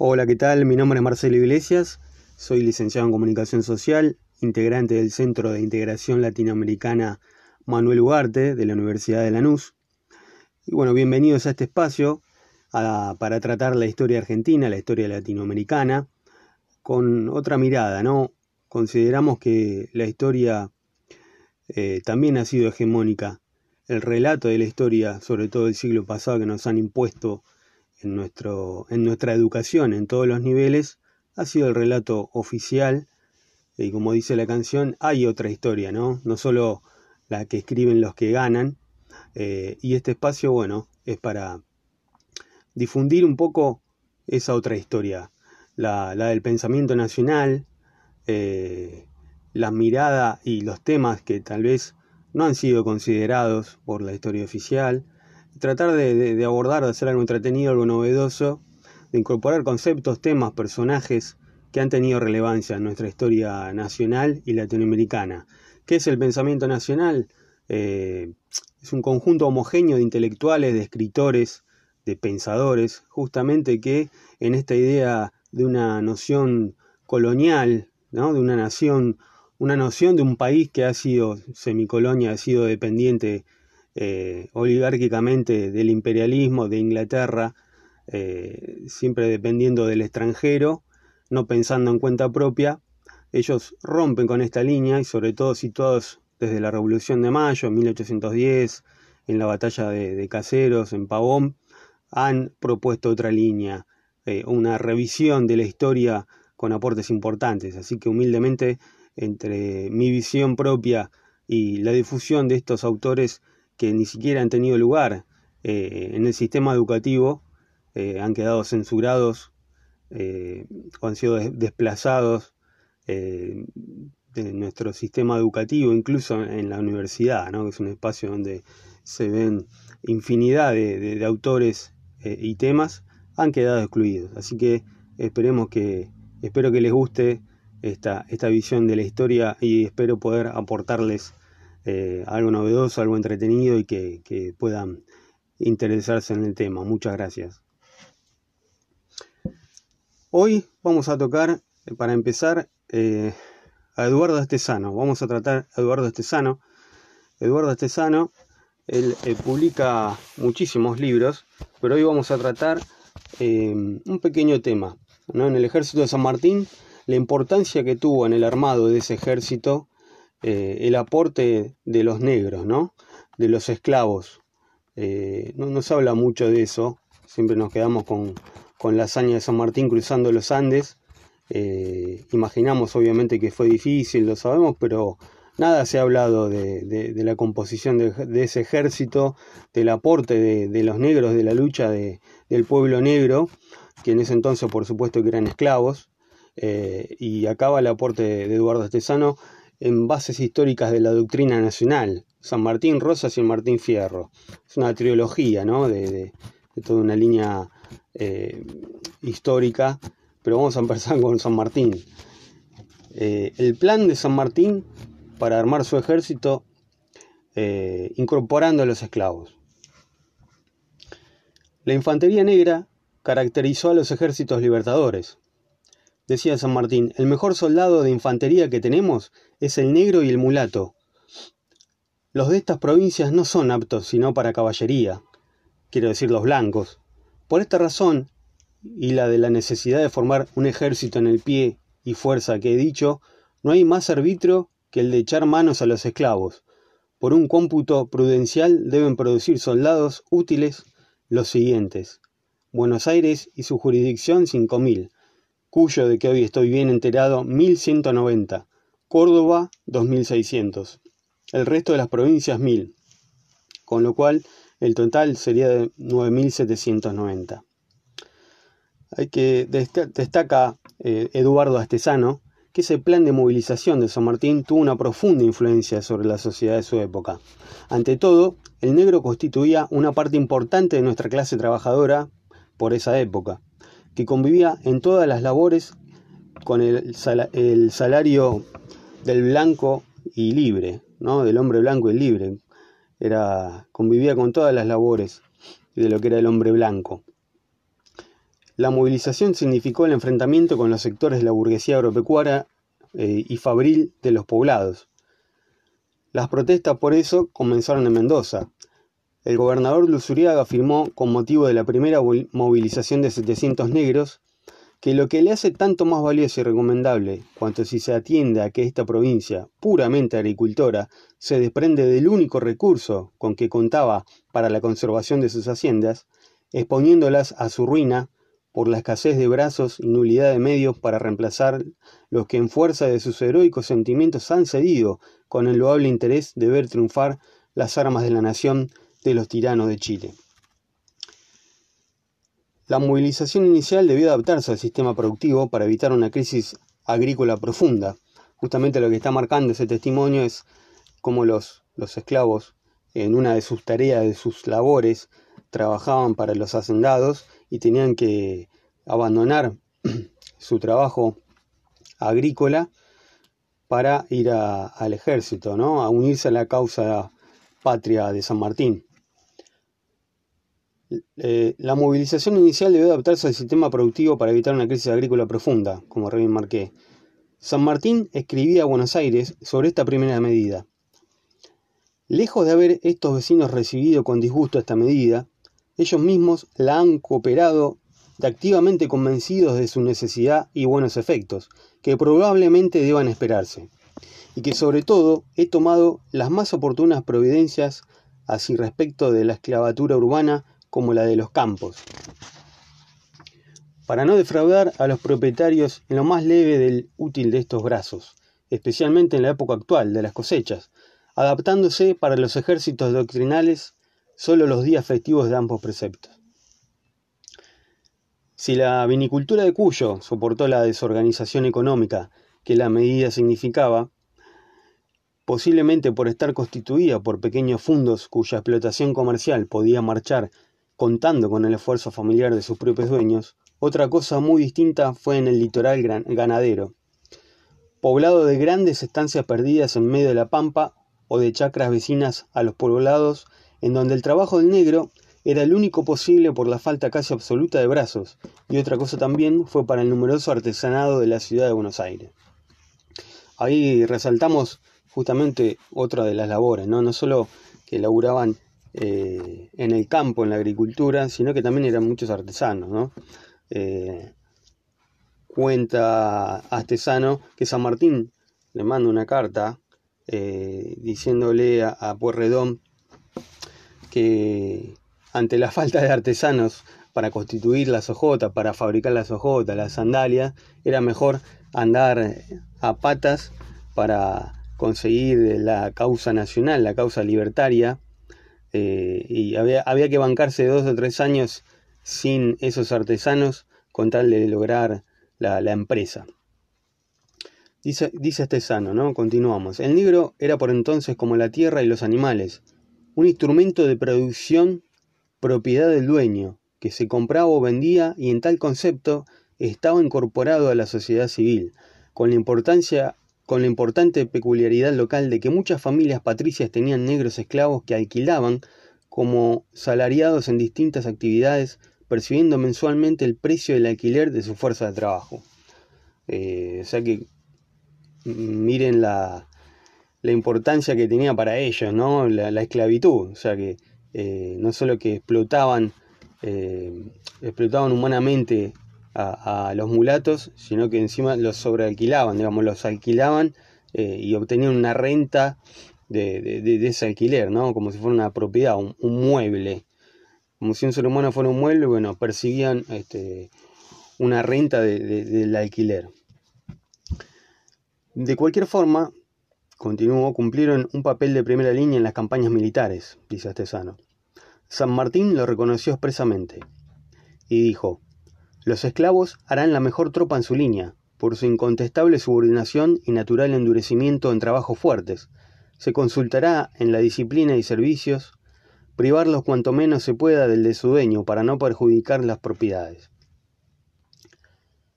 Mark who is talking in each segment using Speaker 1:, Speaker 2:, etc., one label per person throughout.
Speaker 1: Hola, ¿qué tal? Mi nombre es Marcelo Iglesias, soy licenciado en Comunicación Social, integrante del Centro de Integración Latinoamericana Manuel Ugarte de la Universidad de Lanús. Y bueno, bienvenidos a este espacio para tratar la historia argentina, la historia latinoamericana, con otra mirada, ¿no? Consideramos que la historia eh, también ha sido hegemónica. El relato de la historia, sobre todo del siglo pasado, que nos han impuesto en, nuestro, en nuestra educación en todos los niveles ha sido el relato oficial. Y como dice la canción hay otra historia, ¿no? No solo la que escriben los que ganan. Eh, y este espacio, bueno, es para difundir un poco esa otra historia, la, del pensamiento nacional, eh, la mirada y los temas que tal vez no han sido considerados por la historia oficial, tratar de, abordar, de hacer algo entretenido, algo novedoso, de incorporar conceptos, temas, personajes que han tenido relevancia en nuestra historia nacional y latinoamericana. ¿Qué es el pensamiento nacional? Eh, es un conjunto homogéneo de intelectuales, de escritores, de pensadores, justamente que en esta idea de una noción colonial, ¿no? de una nación, una noción de un país que ha sido semicolonia, ha sido dependiente eh, oligárquicamente del imperialismo de Inglaterra, eh, siempre dependiendo del extranjero, no pensando en cuenta propia, ellos rompen con esta línea y sobre todo situados desde la Revolución de Mayo, en 1810, en la batalla de, Caseros, en Pavón, han propuesto otra línea, eh, una revisión de la historia con aportes importantes. Así que humildemente, entre mi visión propia y la difusión de estos autores, que ni siquiera han tenido lugar eh, en el sistema educativo, eh, han quedado censurados eh, o han sido desplazados de nuestro sistema educativo, incluso en la universidad, ¿no? que es un espacio donde se ven infinidad de, autores y temas, han quedado excluidos. Así que esperemos que, espero que les guste esta, esta visión de la historia y espero poder aportarles eh, algo novedoso, algo entretenido y que, puedan interesarse en el tema. Muchas gracias. Hoy vamos a tocar, eh, para empezar, eh, a Eduardo Estesano. Vamos a tratar a Eduardo Estesano. Eduardo Estesano, él, publica muchísimos libros, pero hoy vamos a tratar un pequeño tema. En el ejército de San Martín, la importancia que tuvo en el armado de ese ejército eh, el aporte de los negros, ¿no? De los esclavos. Eh, no se habla mucho de eso, siempre nos quedamos con, la hazaña de San Martín cruzando los Andes. Eh, imaginamos obviamente que fue difícil, lo sabemos, pero nada se ha hablado de, la composición de, ese ejército, del aporte de, los negros, de la lucha del pueblo negro, que en ese entonces por supuesto que eran esclavos, y acaba el aporte de Eduardo Estesano en bases históricas de la doctrina nacional, San Martín Rosas y Martín Fierro. Es una trilogía, ¿no? De, toda una línea eh, histórica, pero vamos a empezar con San Martín. Eh, el plan de San Martín para armar su ejército eh, incorporando a los esclavos. La infantería negra caracterizó a los ejércitos libertadores. Decía San Martín, el mejor soldado de infantería que tenemos es el negro y el mulato. Los de estas provincias no son aptos sino para caballería, quiero decir los blancos. Por esta razón, y la de la necesidad de formar un ejército en el pie y fuerza que he dicho, no hay más arbitrio que el de echar manos a los esclavos. Por un cómputo prudencial deben producir soldados útiles los siguientes. Buenos Aires y su jurisdicción cinco mil, Cuyo, de que hoy estoy bien enterado, 1190. Córdoba, 2600. El resto de las provincias, 1000. Con lo cual, el total sería de 9790. Hay que destaca eh, Eduardo Astesano que ese plan de movilización de San Martín tuvo una profunda influencia sobre la sociedad de su época. Ante todo, el negro constituía una parte importante de nuestra clase trabajadora por esa época que convivía en todas las labores con el, salario del blanco y libre, ¿no? del hombre blanco y libre. Era, convivía con todas las labores de lo que era el hombre blanco. La movilización significó el enfrentamiento con los sectores de la burguesía agropecuaria eh, y fabril de los poblados. Las protestas por eso comenzaron en Mendoza. El gobernador Luzuriaga afirmó, con motivo de la primera movilización de 700 negros, que lo que le hace tanto más valioso y recomendable, cuanto si se atiende a que esta provincia, puramente agricultora, se desprende del único recurso con que contaba para la conservación de sus haciendas, exponiéndolas a su ruina por la escasez de brazos y nulidad de medios para reemplazar los que en fuerza de sus heroicos sentimientos han cedido con el loable interés de ver triunfar las armas de la nación de los tiranos de Chile. La movilización inicial debió adaptarse al sistema productivo para evitar una crisis agrícola profunda. Justamente lo que está marcando ese testimonio es cómo los, los esclavos, en una de sus tareas, de sus labores, trabajaban para los hacendados y tenían que abandonar su trabajo agrícola para ir al ejército, ¿no? a unirse a la causa patria de San Martín. Eh, la movilización inicial debió adaptarse al sistema productivo para evitar una crisis agrícola profunda, como bien marqué. San Martín escribía a Buenos Aires sobre esta primera medida. Lejos de haber estos vecinos recibido con disgusto esta medida, ellos mismos la han cooperado de activamente convencidos de su necesidad y buenos efectos, que probablemente deban esperarse, y que sobre todo he tomado las más oportunas providencias así respecto de la esclavatura urbana como la de los campos, para no defraudar a los propietarios en lo más leve del útil de estos brazos, especialmente en la época actual de las cosechas, adaptándose para los ejércitos doctrinales solo los días festivos de ambos preceptos. Si la vinicultura de Cuyo soportó la desorganización económica que la medida significaba, posiblemente por estar constituida por pequeños fundos cuya explotación comercial podía marchar contando con el esfuerzo familiar de sus propios dueños, otra cosa muy distinta fue en el litoral ganadero, poblado de grandes estancias perdidas en medio de la pampa o de chacras vecinas a los poblados en donde el trabajo del negro era el único posible por la falta casi absoluta de brazos, y otra cosa también fue para el numeroso artesanado de la ciudad de Buenos Aires. Ahí resaltamos justamente otra de las labores, no, no solo que laburaban eh, en el campo, en la agricultura, sino que también eran muchos artesanos. ¿no? Eh, cuenta Artesano que San Martín le manda una carta eh, diciéndole a, a Puerredón que ante la falta de artesanos para constituir las hojotas, para fabricar las hojotas, las sandalias, era mejor andar a patas para conseguir la causa nacional, la causa libertaria, eh, y había, había, que bancarse dos o tres años sin esos artesanos con tal de lograr la, empresa. Dice, dice este ¿no? Continuamos. El negro era por entonces como la tierra y los animales, un instrumento de producción propiedad del dueño, que se compraba o vendía y en tal concepto estaba incorporado a la sociedad civil, con la importancia con la importante peculiaridad local de que muchas familias patricias tenían negros esclavos que alquilaban como salariados en distintas actividades, percibiendo mensualmente el precio del alquiler de su fuerza de trabajo. Eh, o sea que miren la, importancia que tenía para ellos, ¿no? La, esclavitud. O sea que eh, no solo que explotaban, eh, explotaban humanamente a, los mulatos, sino que encima los sobrealquilaban, digamos, los alquilaban eh, y obtenían una renta de, ese alquiler, ¿no? Como si fuera una propiedad, un, mueble. Como si un ser humano fuera un mueble, bueno, percibían este, una renta del alquiler. De cualquier forma, continuó, cumplieron un papel de primera línea en las campañas militares, dice Astesano. San Martín lo reconoció expresamente y dijo, los esclavos harán la mejor tropa en su línea, por su incontestable subordinación y natural endurecimiento en trabajos fuertes. Se consultará en la disciplina y servicios, privarlos cuanto menos se pueda del de su dueño para no perjudicar las propiedades.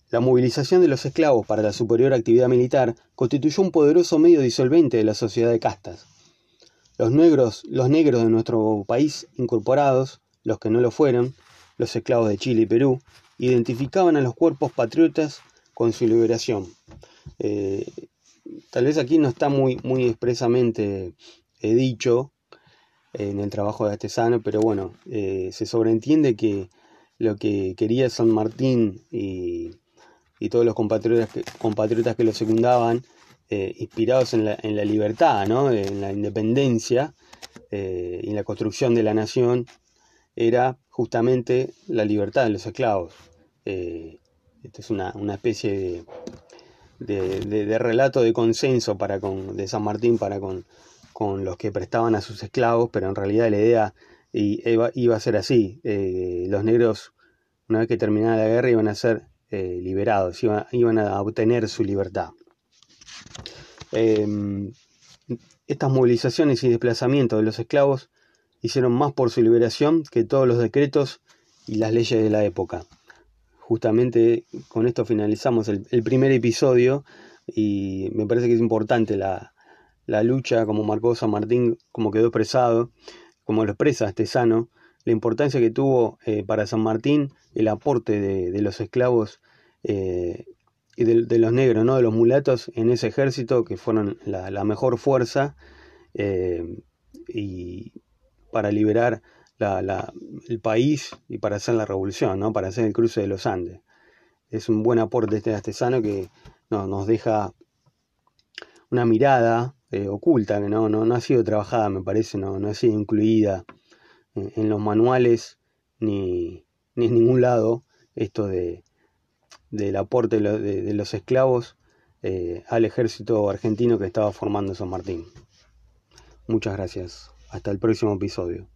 Speaker 1: La movilización de los esclavos para la superior actividad militar constituyó un poderoso medio disolvente de la sociedad de castas. Los negros, los negros de nuestro país incorporados, los que no lo fueron, los esclavos de Chile y Perú, identificaban a los cuerpos patriotas con su liberación. Eh, tal vez aquí no está muy, muy expresamente eh, dicho en el trabajo de Astesano, pero bueno, eh, se sobreentiende que lo que quería San Martín y, todos los compatriotas que, compatriotas que lo secundaban, inspirados en la, en la, libertad, ¿no? en la independencia y la construcción de la nación, era justamente la libertad de los esclavos. Eh, esto es una, especie de, relato de consenso para con, de San Martín para con, con, los que prestaban a sus esclavos, pero en realidad la idea iba, a ser así. Eh, los negros, una vez que terminara la guerra, iban a ser eh, liberados, iban, a obtener su libertad. Em, estas movilizaciones y desplazamientos de los esclavos hicieron más por su liberación que todos los decretos y las leyes de la época justamente con esto finalizamos el, primer episodio y me parece que es importante la, lucha, como marcó San Martín, como quedó expresado, como lo expresa Estesano, la importancia que tuvo eh, para San Martín el aporte de, los esclavos eh, y de, los negros, ¿no? de los mulatos en ese ejército que fueron la, mejor fuerza eh, y para liberar el país y para hacer la revolución, ¿no? para hacer el cruce de los Andes. Es un buen aporte este artesano que nos deja una mirada eh, oculta que no, no, ha sido trabajada, me parece, no, no ha sido incluida en, los manuales ni, ni, en ningún lado esto de, del aporte de, los esclavos eh, al ejército argentino que estaba formando San Martín. Muchas gracias. Hasta el próximo episodio.